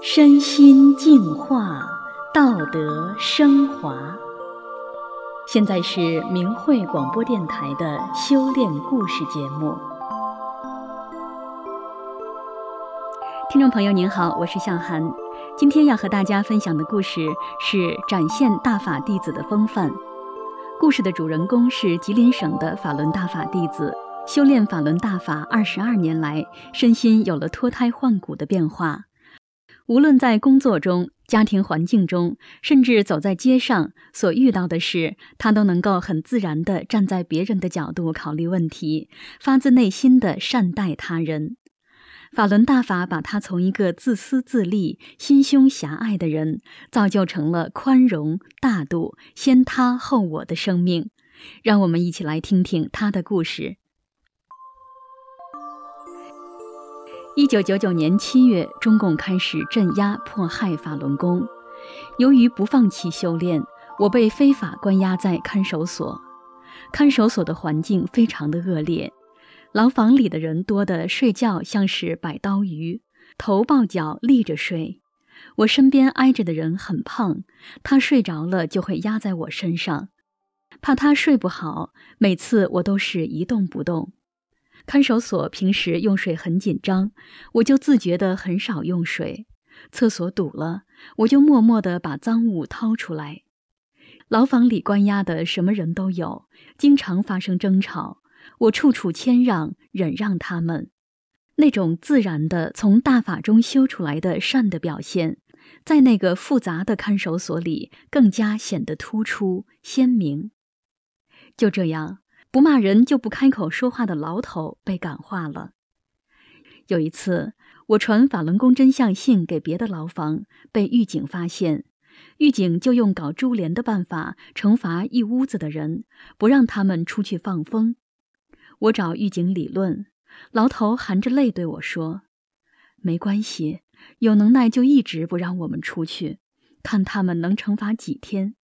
身心净化，道德升华。现在是明慧广播电台的修炼故事节目。听众朋友您好，我是向涵。今天要和大家分享的故事是展现大法弟子的风范。故事的主人公是吉林省的法轮大法弟子，修炼法轮大法二十二年来，身心有了脱胎换骨的变化。无论在工作中、家庭环境中，甚至走在街上，所遇到的事，他都能够很自然地站在别人的角度考虑问题，发自内心地善待他人。法轮大法把他从一个自私自利、心胸狭隘的人，造就成了宽容大度、先他后我的生命。让我们一起来听听他的故事。一九九九年七月，中共开始镇压迫害法轮功。由于不放弃修炼，我被非法关押在看守所。看守所的环境非常的恶劣，牢房里的人多的睡觉像是摆刀鱼，头抱脚立着睡。我身边挨着的人很胖，他睡着了就会压在我身上，怕他睡不好，每次我都是一动不动。看守所平时用水很紧张，我就自觉的很少用水。厕所堵了，我就默默地把脏物掏出来。牢房里关押的什么人都有，经常发生争吵，我处处谦让忍让他们。那种自然的从大法中修出来的善的表现，在那个复杂的看守所里更加显得突出鲜明。就这样。不骂人就不开口说话的牢头被感化了。有一次，我传法轮功真相信给别的牢房，被狱警发现，狱警就用搞株连的办法惩罚一屋子的人，不让他们出去放风。我找狱警理论，牢头含着泪对我说：“没关系，有能耐就一直不让我们出去，看他们能惩罚几天。”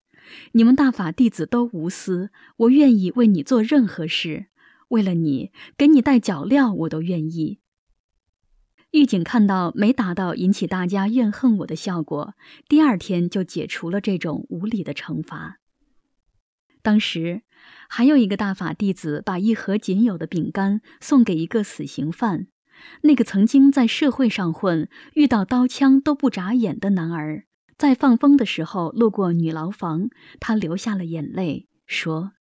你们大法弟子都无私，我愿意为你做任何事，为了你给你带脚镣，我都愿意。狱警看到没达到引起大家怨恨我的效果，第二天就解除了这种无理的惩罚。当时还有一个大法弟子把一盒仅有的饼干送给一个死刑犯，那个曾经在社会上混，遇到刀枪都不眨眼的男儿。在放风的时候路过女牢房，他流下了眼泪，说：“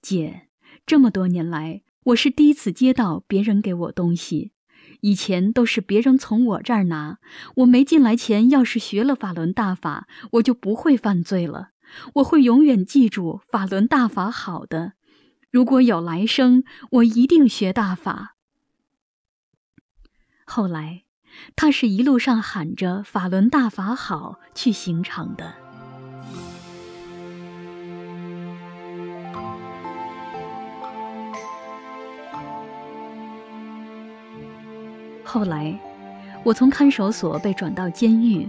姐，这么多年来，我是第一次接到别人给我东西，以前都是别人从我这儿拿。我没进来前，要是学了法轮大法，我就不会犯罪了。我会永远记住法轮大法好的。如果有来生，我一定学大法。”后来。他是一路上喊着“法轮大法好”去刑场的。后来，我从看守所被转到监狱，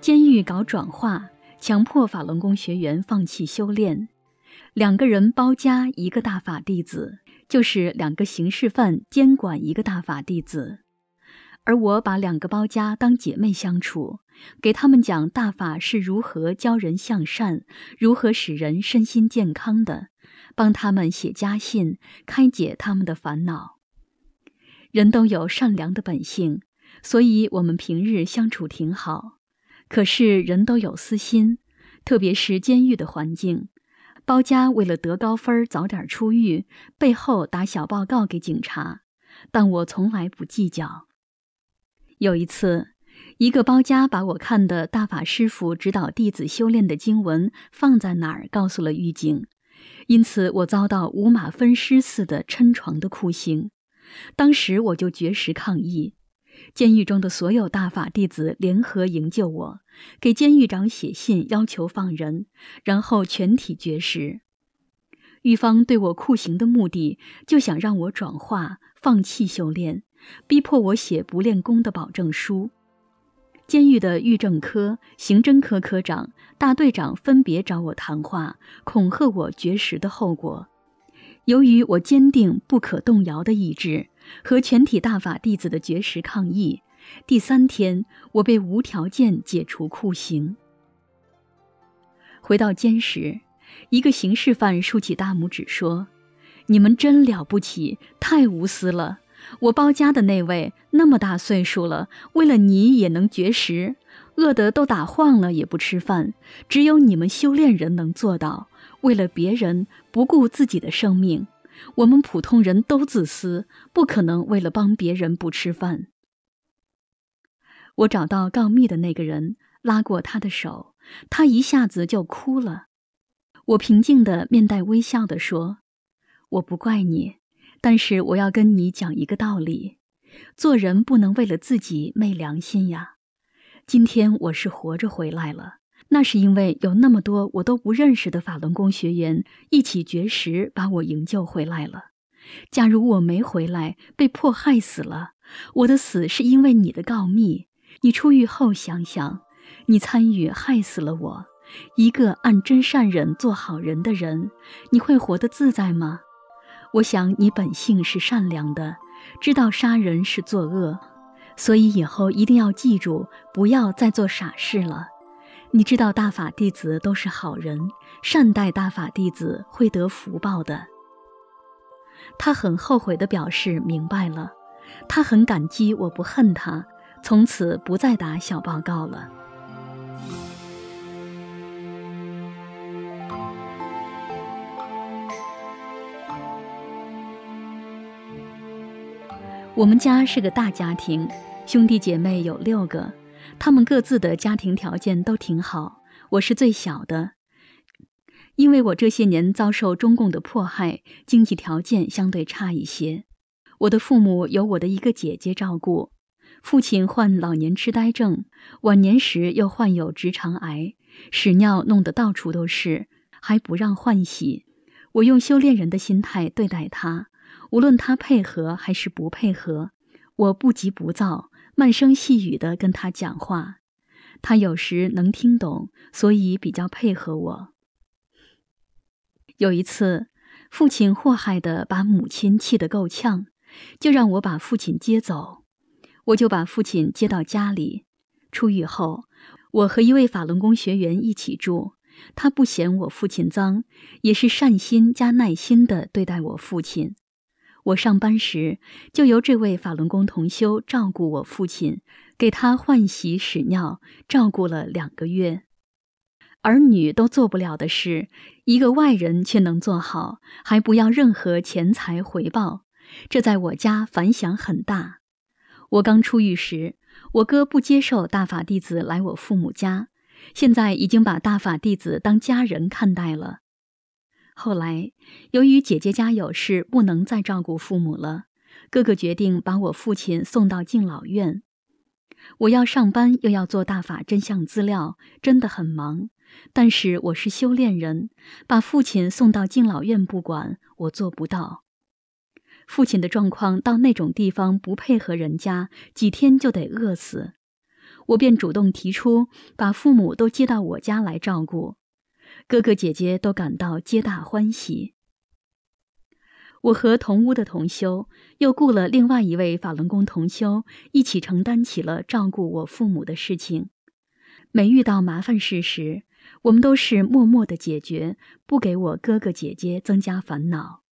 监狱搞转化，强迫法轮功学员放弃修炼，两个人包夹一个大法弟子，就是两个刑事犯监管一个大法弟子。而我把两个包家当姐妹相处，给他们讲大法是如何教人向善，如何使人身心健康的，帮他们写家信，开解他们的烦恼。人都有善良的本性，所以我们平日相处挺好。可是人都有私心，特别是监狱的环境，包家为了得高分早点出狱，背后打小报告给警察，但我从来不计较。有一次，一个包家把我看的大法师傅指导弟子修炼的经文放在哪儿，告诉了狱警，因此我遭到五马分尸似的抻床的酷刑。当时我就绝食抗议，监狱中的所有大法弟子联合营救我，给监狱长写信要求放人，然后全体绝食。狱方对我酷刑的目的，就想让我转化，放弃修炼。逼迫我写不练功的保证书。监狱的狱政科、刑侦科科长、大队长分别找我谈话，恐吓我绝食的后果。由于我坚定不可动摇的意志和全体大法弟子的绝食抗议，第三天，我被无条件解除酷刑。回到监时，一个刑事犯竖起大拇指说：“你们真了不起，太无私了！我包家的那位那么大岁数了，为了你也能绝食，饿得都打晃了也不吃饭，只有你们修炼人能做到，为了别人不顾自己的生命。我们普通人都自私，不可能为了帮别人不吃饭。”我找到告密的那个人，拉过他的手，他一下子就哭了。我平静的、面带微笑的说：“我不怪你，但是我要跟你讲一个道理：做人不能为了自己昧良心呀。今天我是活着回来了，那是因为有那么多我都不认识的法轮功学员一起绝食把我营救回来了。假如我没回来，被迫害死了，我的死是因为你的告密。”你出狱后想想，你参与害死了我，一个按真善忍做好人的人，你会活得自在吗？我想你本性是善良的，知道杀人是作恶，所以以后一定要记住，不要再做傻事了。你知道大法弟子都是好人，善待大法弟子会得福报的。他很后悔地表示明白了，他很感激我不恨他。从此不再打小报告了。我们家是个大家庭，兄弟姐妹有六个，他们各自的家庭条件都挺好。我是最小的，因为我这些年遭受中共的迫害，经济条件相对差一些。我的父母由我的一个姐姐照顾。父亲患老年痴呆症，晚年时又患有直肠癌，屎尿弄得到处都是，还不让换洗。我用修炼人的心态对待他，无论他配合还是不配合，我不急不躁，慢声细语地跟他讲话，他有时能听懂，所以比较配合我。有一次，父亲祸害的把母亲气得够呛，就让我把父亲接走。我就把父亲接到家里。出狱后，我和一位法轮功学员一起住。他不嫌我父亲脏，也是善心加耐心地对待我父亲。我上班时，就由这位法轮功同修照顾我父亲，给他换洗屎尿，照顾了两个月。儿女都做不了的事，一个外人却能做好，还不要任何钱财回报，这在我家反响很大。我刚出狱时，我哥不接受大法弟子来我父母家，现在已经把大法弟子当家人看待了。后来，由于姐姐家有事，不能再照顾父母了，哥哥决定把我父亲送到敬老院。我要上班，又要做大法真相资料，真的很忙。但是我是修炼人，把父亲送到敬老院不管，我做不到。父亲的状况到那种地方不配合人家，几天就得饿死。我便主动提出把父母都接到我家来照顾，哥哥姐姐都感到皆大欢喜。我和同屋的同修又雇了另外一位法轮功同修，一起承担起了照顾我父母的事情。每遇到麻烦事时，我们都是默默的解决，不给我哥哥姐姐增加烦恼。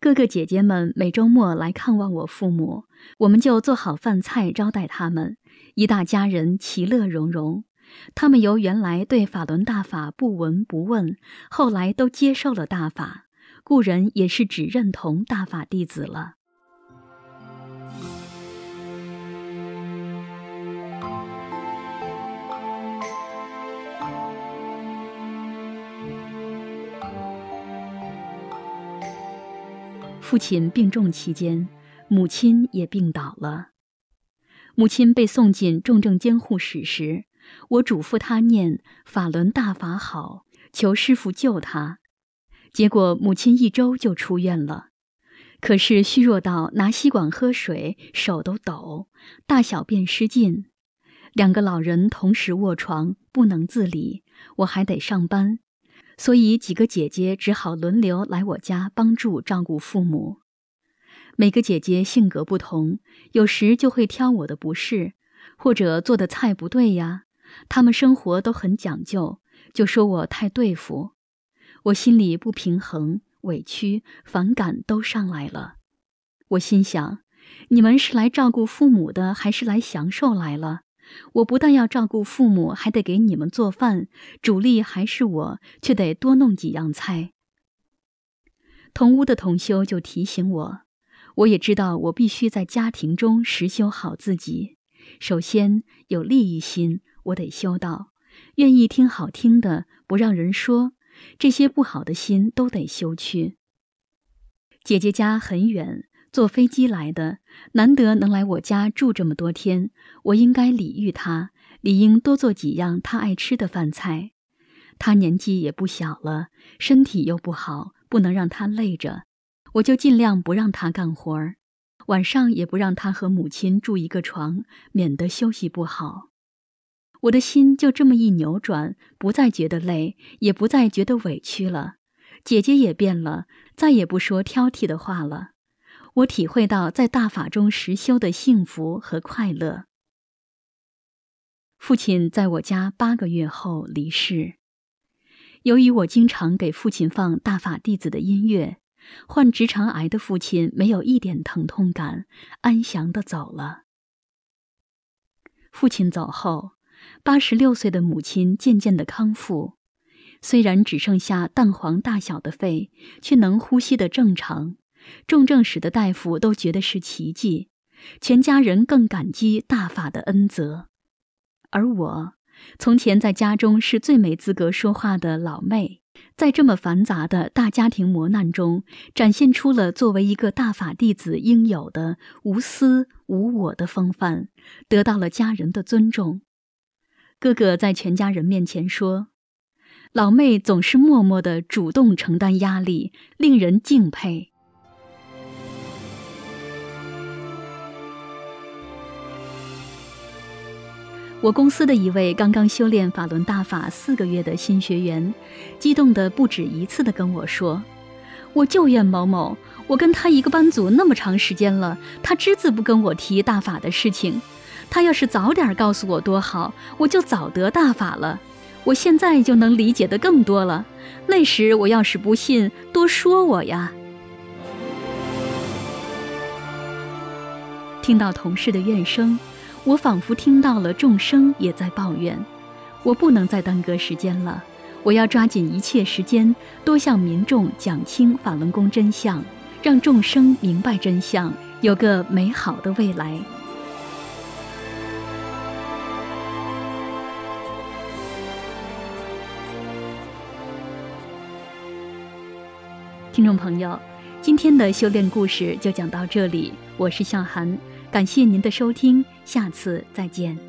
哥哥姐姐们每周末来看望我父母，我们就做好饭菜招待他们，一大家人其乐融融。他们由原来对法轮大法不闻不问，后来都接受了大法，故人也是只认同大法弟子了。父亲病重期间，母亲也病倒了。母亲被送进重症监护室时，我嘱咐他念“法轮大法好”，求师傅救他。结果母亲一周就出院了，可是虚弱到拿吸管喝水手都抖，大小便失禁。两个老人同时卧床，不能自理，我还得上班。所以几个姐姐只好轮流来我家帮助照顾父母。每个姐姐性格不同，有时就会挑我的不是，或者做的菜不对呀。他们生活都很讲究，就说我太对付，我心里不平衡、委屈、反感都上来了。我心想，你们是来照顾父母的，还是来享受来了？我不但要照顾父母，还得给你们做饭，主力还是我，却得多弄几样菜。同屋的同修就提醒我。我也知道，我必须在家庭中实修好自己。首先有利益心，我得修道；愿意听好听的，不让人说，这些不好的心都得修去。姐姐家很远，坐飞机来的，难得能来我家住这么多天，我应该礼遇她，理应多做几样她爱吃的饭菜。她年纪也不小了，身体又不好，不能让她累着。我就尽量不让她干活儿，晚上也不让他和母亲住一个床，免得休息不好。我的心就这么一扭转，不再觉得累，也不再觉得委屈了。姐姐也变了，再也不说挑剔的话了。我体会到在大法中实修的幸福和快乐。父亲在我家八个月后离世，由于我经常给父亲放大法弟子的音乐。患直肠癌的父亲没有一点疼痛感，安详地走了。父亲走后，八十六岁的母亲渐渐的康复，虽然只剩下蛋黄大小的肺，却能呼吸的正常。重症室的大夫都觉得是奇迹，全家人更感激大法的恩泽。而我，从前在家中是最没资格说话的老妹。在这么繁杂的大家庭磨难中，展现出了作为一个大法弟子应有的无私无我的风范，得到了家人的尊重。哥哥在全家人面前说：“老妹总是默默的主动承担压力，令人敬佩。”我公司的一位刚刚修炼法轮大法四个月的新学员，激动的不止一次的跟我说：“我就怨某某，我跟他一个班组那么长时间了，他只字不跟我提大法的事情。他要是早点告诉我多好，我就早得大法了。我现在就能理解的更多了。那时我要是不信，多说我呀。”听到同事的怨声。我仿佛听到了众生也在抱怨，我不能再耽搁时间了，我要抓紧一切时间，多向民众讲清法轮功真相，让众生明白真相，有个美好的未来。听众朋友，今天的修炼故事就讲到这里，我是向涵。感谢您的收听，下次再见。